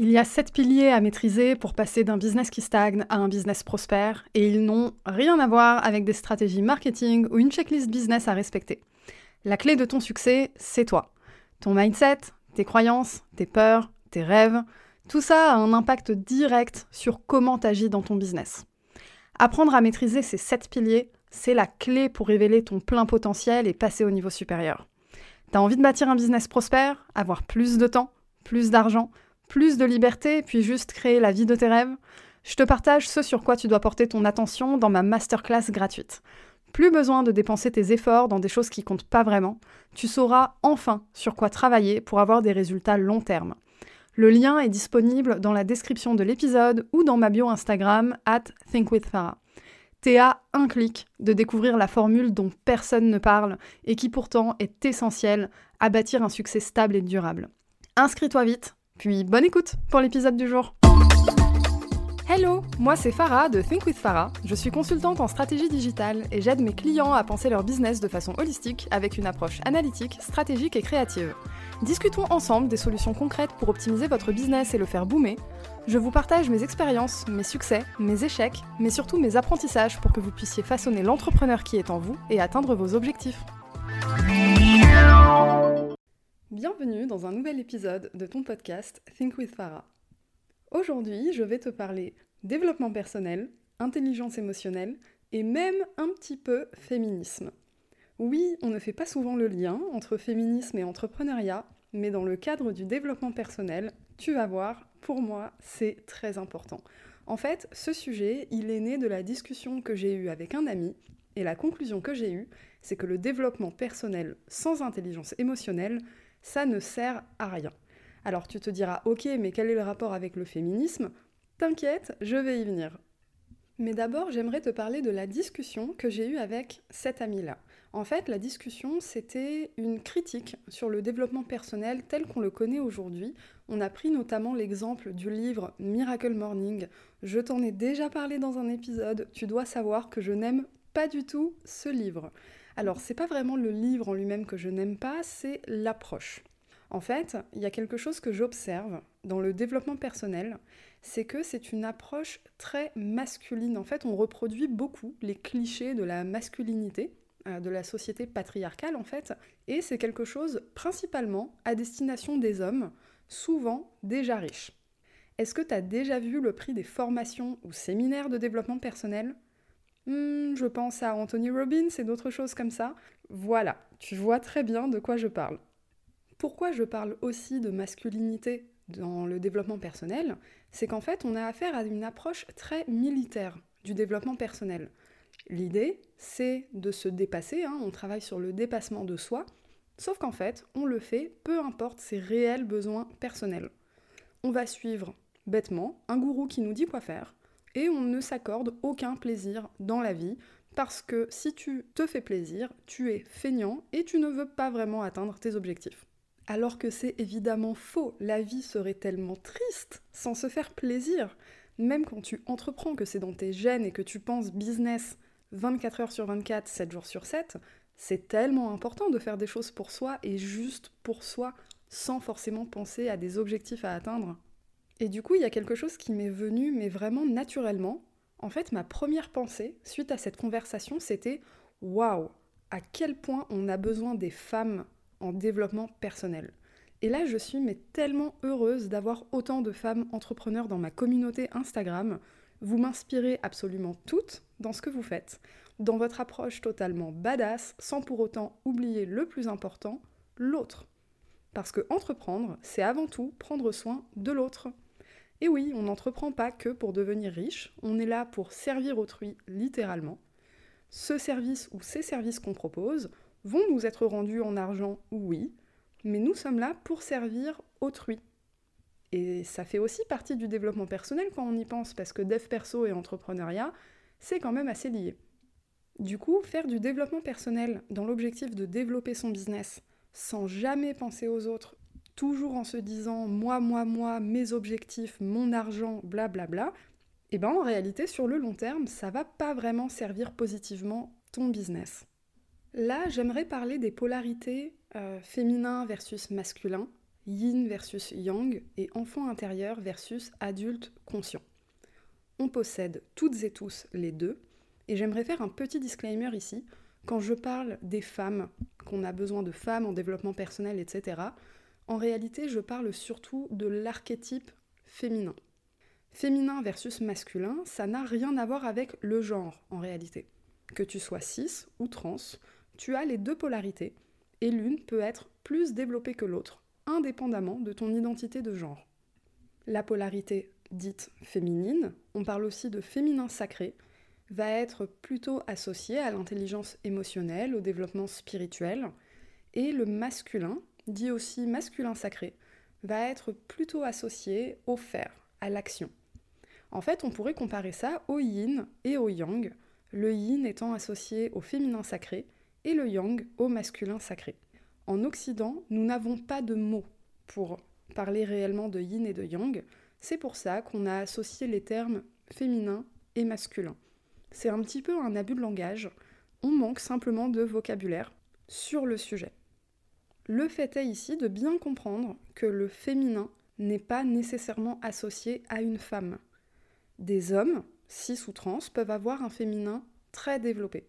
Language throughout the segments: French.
Il y a sept piliers à maîtriser pour passer d'un business qui stagne à un business prospère, et ils n'ont rien à voir avec des stratégies marketing ou une checklist business à respecter. La clé de ton succès, c'est toi. Ton mindset, tes croyances, tes peurs, tes rêves, tout ça a un impact direct sur comment tu agis dans ton business. Apprendre à maîtriser ces sept piliers, c'est la clé pour révéler ton plein potentiel et passer au niveau supérieur. T'as envie de bâtir un business prospère, avoir plus de temps, plus d'argent, plus de liberté, puis juste créer la vie de tes rêves, je te partage ce sur quoi tu dois porter ton attention dans ma masterclass gratuite. Plus besoin de dépenser tes efforts dans des choses qui comptent pas vraiment, tu sauras enfin sur quoi travailler pour avoir des résultats long terme. Le lien est disponible dans la description de l'épisode ou dans ma bio Instagram at thinkwithfarah. T'es à un clic de découvrir la formule dont personne ne parle et qui pourtant est essentielle à bâtir un succès stable et durable. Inscris-toi vite puis bonne écoute pour l'épisode du jour. Hello, moi c'est Farah de Think with Farah. Je suis consultante en stratégie digitale et j'aide mes clients à penser leur business de façon holistique avec une approche analytique, stratégique et créative. Discutons ensemble des solutions concrètes pour optimiser votre business et le faire boomer. Je vous partage mes expériences, mes succès, mes échecs, mais surtout mes apprentissages pour que vous puissiez façonner l'entrepreneur qui est en vous et atteindre vos objectifs. Bienvenue dans un nouvel épisode de ton podcast Think with Farah. Aujourd'hui, je vais te parler développement personnel, intelligence émotionnelle et même un petit peu féminisme. Oui, on ne fait pas souvent le lien entre féminisme et entrepreneuriat, mais dans le cadre du développement personnel, tu vas voir, pour moi, c'est très important. En fait, ce sujet, il est né de la discussion que j'ai eue avec un ami, et la conclusion que j'ai eue, c'est que le développement personnel sans intelligence émotionnelle, ça ne sert à rien. Alors tu te diras, ok, mais quel est le rapport avec le féminisme? T'inquiète, je vais y venir. Mais d'abord, j'aimerais te parler de la discussion que j'ai eue avec cet ami-là. En fait, la discussion, c'était une critique sur le développement personnel tel qu'on le connaît aujourd'hui. On a pris notamment l'exemple du livre Miracle Morning. Je t'en ai déjà parlé dans un épisode. Tu dois savoir que je n'aime pas du tout ce livre. Alors, c'est pas vraiment le livre en lui-même que je n'aime pas, c'est l'approche. En fait, il y a quelque chose que j'observe dans le développement personnel, c'est que c'est une approche très masculine. En fait, on reproduit beaucoup les clichés de la masculinité, euh, de la société patriarcale en fait, et c'est quelque chose principalement à destination des hommes, souvent déjà riches. Est-ce que tu as déjà vu le prix des formations ou séminaires de développement personnel? Hmm, je pense à Anthony Robbins et d'autres choses comme ça. Voilà, tu vois très bien de quoi je parle. Pourquoi je parle aussi de masculinité dans le développement personnel C'est qu'en fait, on a affaire à une approche très militaire du développement personnel. L'idée, c'est de se dépasser, hein, on travaille sur le dépassement de soi, sauf qu'en fait, on le fait peu importe ses réels besoins personnels. On va suivre bêtement un gourou qui nous dit quoi faire, et on ne s'accorde aucun plaisir dans la vie parce que si tu te fais plaisir, tu es feignant et tu ne veux pas vraiment atteindre tes objectifs. Alors que c'est évidemment faux, la vie serait tellement triste sans se faire plaisir. Même quand tu entreprends, que c'est dans tes gènes et que tu penses business 24 heures sur 24, 7 jours sur 7, c'est tellement important de faire des choses pour soi et juste pour soi, sans forcément penser à des objectifs à atteindre et du coup, il y a quelque chose qui m'est venu, mais vraiment naturellement. En fait, ma première pensée, suite à cette conversation, c'était waouh, à quel point on a besoin des femmes en développement personnel? Et là, je suis mais tellement heureuse d'avoir autant de femmes entrepreneurs dans ma communauté Instagram. Vous m'inspirez absolument toutes dans ce que vous faites, dans votre approche totalement badass, sans pour autant oublier le plus important, l'autre. Parce que entreprendre, c'est avant tout prendre soin de l'autre. Et oui, on n'entreprend pas que pour devenir riche, on est là pour servir autrui littéralement. Ce service ou ces services qu'on propose vont nous être rendus en argent, oui, mais nous sommes là pour servir autrui. Et ça fait aussi partie du développement personnel quand on y pense, parce que dev perso et entrepreneuriat, c'est quand même assez lié. Du coup, faire du développement personnel dans l'objectif de développer son business sans jamais penser aux autres toujours en se disant moi, moi, moi, mes objectifs, mon argent, blablabla, et eh ben en réalité, sur le long terme, ça va pas vraiment servir positivement ton business. Là, j'aimerais parler des polarités euh, féminin versus masculin. yin versus yang et enfant intérieur versus adulte conscient. On possède toutes et tous les deux, et j'aimerais faire un petit disclaimer ici. Quand je parle des femmes, qu'on a besoin de femmes en développement personnel, etc., en réalité, je parle surtout de l'archétype féminin. Féminin versus masculin, ça n'a rien à voir avec le genre en réalité. Que tu sois cis ou trans, tu as les deux polarités, et l'une peut être plus développée que l'autre, indépendamment de ton identité de genre. La polarité dite féminine, on parle aussi de féminin sacré, va être plutôt associée à l'intelligence émotionnelle, au développement spirituel, et le masculin, dit aussi masculin sacré, va être plutôt associé au faire, à l'action. En fait, on pourrait comparer ça au yin et au yang, le yin étant associé au féminin sacré et le yang au masculin sacré. En Occident, nous n'avons pas de mots pour parler réellement de yin et de yang, c'est pour ça qu'on a associé les termes féminin et masculin. C'est un petit peu un abus de langage, on manque simplement de vocabulaire sur le sujet. Le fait est ici de bien comprendre que le féminin n'est pas nécessairement associé à une femme. Des hommes, cis ou trans, peuvent avoir un féminin très développé.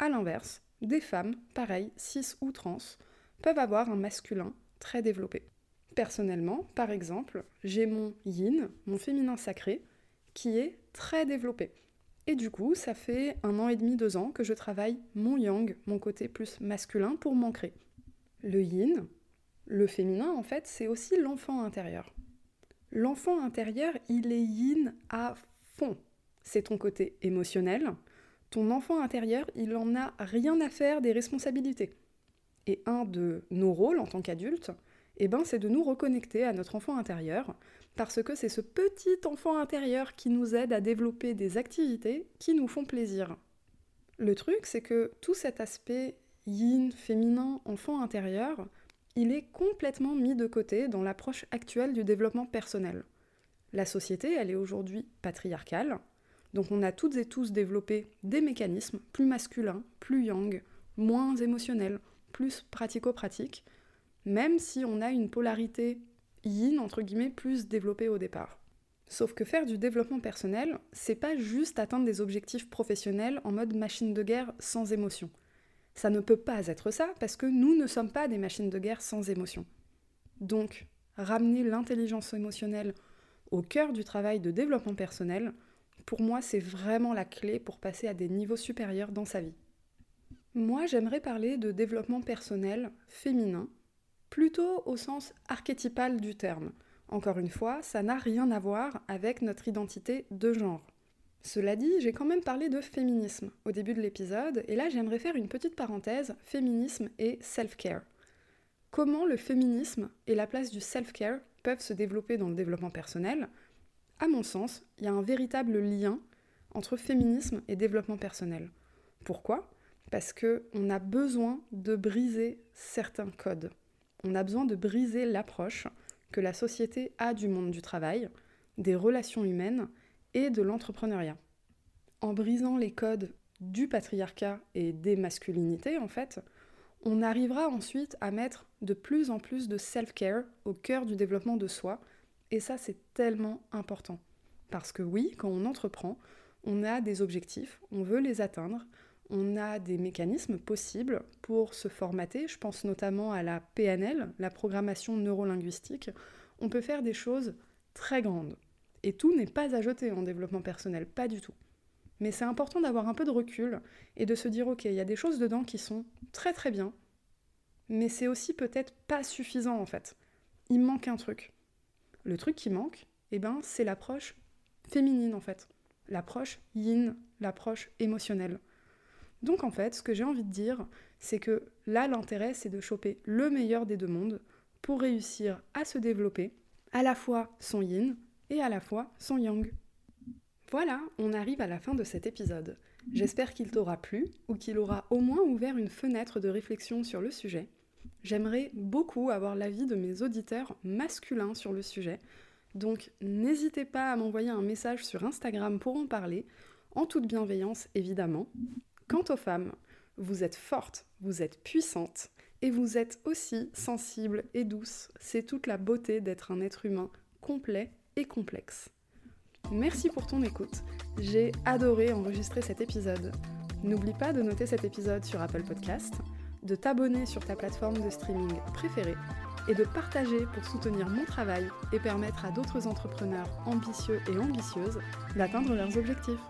A l'inverse, des femmes, pareil, cis ou trans, peuvent avoir un masculin très développé. Personnellement, par exemple, j'ai mon yin, mon féminin sacré, qui est très développé. Et du coup, ça fait un an et demi, deux ans que je travaille mon yang, mon côté plus masculin, pour m'ancrer. Le yin, le féminin, en fait, c'est aussi l'enfant intérieur. L'enfant intérieur, il est yin à fond. C'est ton côté émotionnel. Ton enfant intérieur, il en a rien à faire des responsabilités. Et un de nos rôles en tant qu'adulte, eh ben, c'est de nous reconnecter à notre enfant intérieur, parce que c'est ce petit enfant intérieur qui nous aide à développer des activités qui nous font plaisir. Le truc, c'est que tout cet aspect yin, féminin, enfant intérieur, il est complètement mis de côté dans l'approche actuelle du développement personnel. La société, elle est aujourd'hui patriarcale, donc on a toutes et tous développé des mécanismes plus masculins, plus yang, moins émotionnels, plus pratico-pratiques, même si on a une polarité yin, entre guillemets, plus développée au départ. Sauf que faire du développement personnel, c'est pas juste atteindre des objectifs professionnels en mode machine de guerre sans émotion. Ça ne peut pas être ça parce que nous ne sommes pas des machines de guerre sans émotion. Donc, ramener l'intelligence émotionnelle au cœur du travail de développement personnel, pour moi, c'est vraiment la clé pour passer à des niveaux supérieurs dans sa vie. Moi, j'aimerais parler de développement personnel féminin, plutôt au sens archétypal du terme. Encore une fois, ça n'a rien à voir avec notre identité de genre. Cela dit, j'ai quand même parlé de féminisme au début de l'épisode, et là j'aimerais faire une petite parenthèse, féminisme et self-care. Comment le féminisme et la place du self-care peuvent se développer dans le développement personnel? À mon sens, il y a un véritable lien entre féminisme et développement personnel. Pourquoi? Parce qu'on a besoin de briser certains codes. On a besoin de briser l'approche que la société a du monde du travail, des relations humaines et de l'entrepreneuriat. En brisant les codes du patriarcat et des masculinités, en fait, on arrivera ensuite à mettre de plus en plus de self-care au cœur du développement de soi, et ça c'est tellement important. Parce que oui, quand on entreprend, on a des objectifs, on veut les atteindre, on a des mécanismes possibles pour se formater, je pense notamment à la PNL, la programmation neurolinguistique, on peut faire des choses très grandes. Et tout n'est pas à jeter en développement personnel, pas du tout. Mais c'est important d'avoir un peu de recul et de se dire ok, il y a des choses dedans qui sont très très bien, mais c'est aussi peut-être pas suffisant en fait. Il manque un truc. Le truc qui manque, eh ben, c'est l'approche féminine en fait. L'approche yin, l'approche émotionnelle. Donc en fait, ce que j'ai envie de dire, c'est que là, l'intérêt, c'est de choper le meilleur des deux mondes pour réussir à se développer, à la fois son yin, à la fois son yang. Voilà, on arrive à la fin de cet épisode. J'espère qu'il t'aura plu ou qu'il aura au moins ouvert une fenêtre de réflexion sur le sujet. J'aimerais beaucoup avoir l'avis de mes auditeurs masculins sur le sujet, donc n'hésitez pas à m'envoyer un message sur Instagram pour en parler, en toute bienveillance évidemment. Quant aux femmes, vous êtes fortes, vous êtes puissantes, et vous êtes aussi sensible et douce. C'est toute la beauté d'être un être humain complet complexe. Merci pour ton écoute. J'ai adoré enregistrer cet épisode. N'oublie pas de noter cet épisode sur Apple Podcast, de t'abonner sur ta plateforme de streaming préférée et de partager pour soutenir mon travail et permettre à d'autres entrepreneurs ambitieux et ambitieuses d'atteindre leurs objectifs.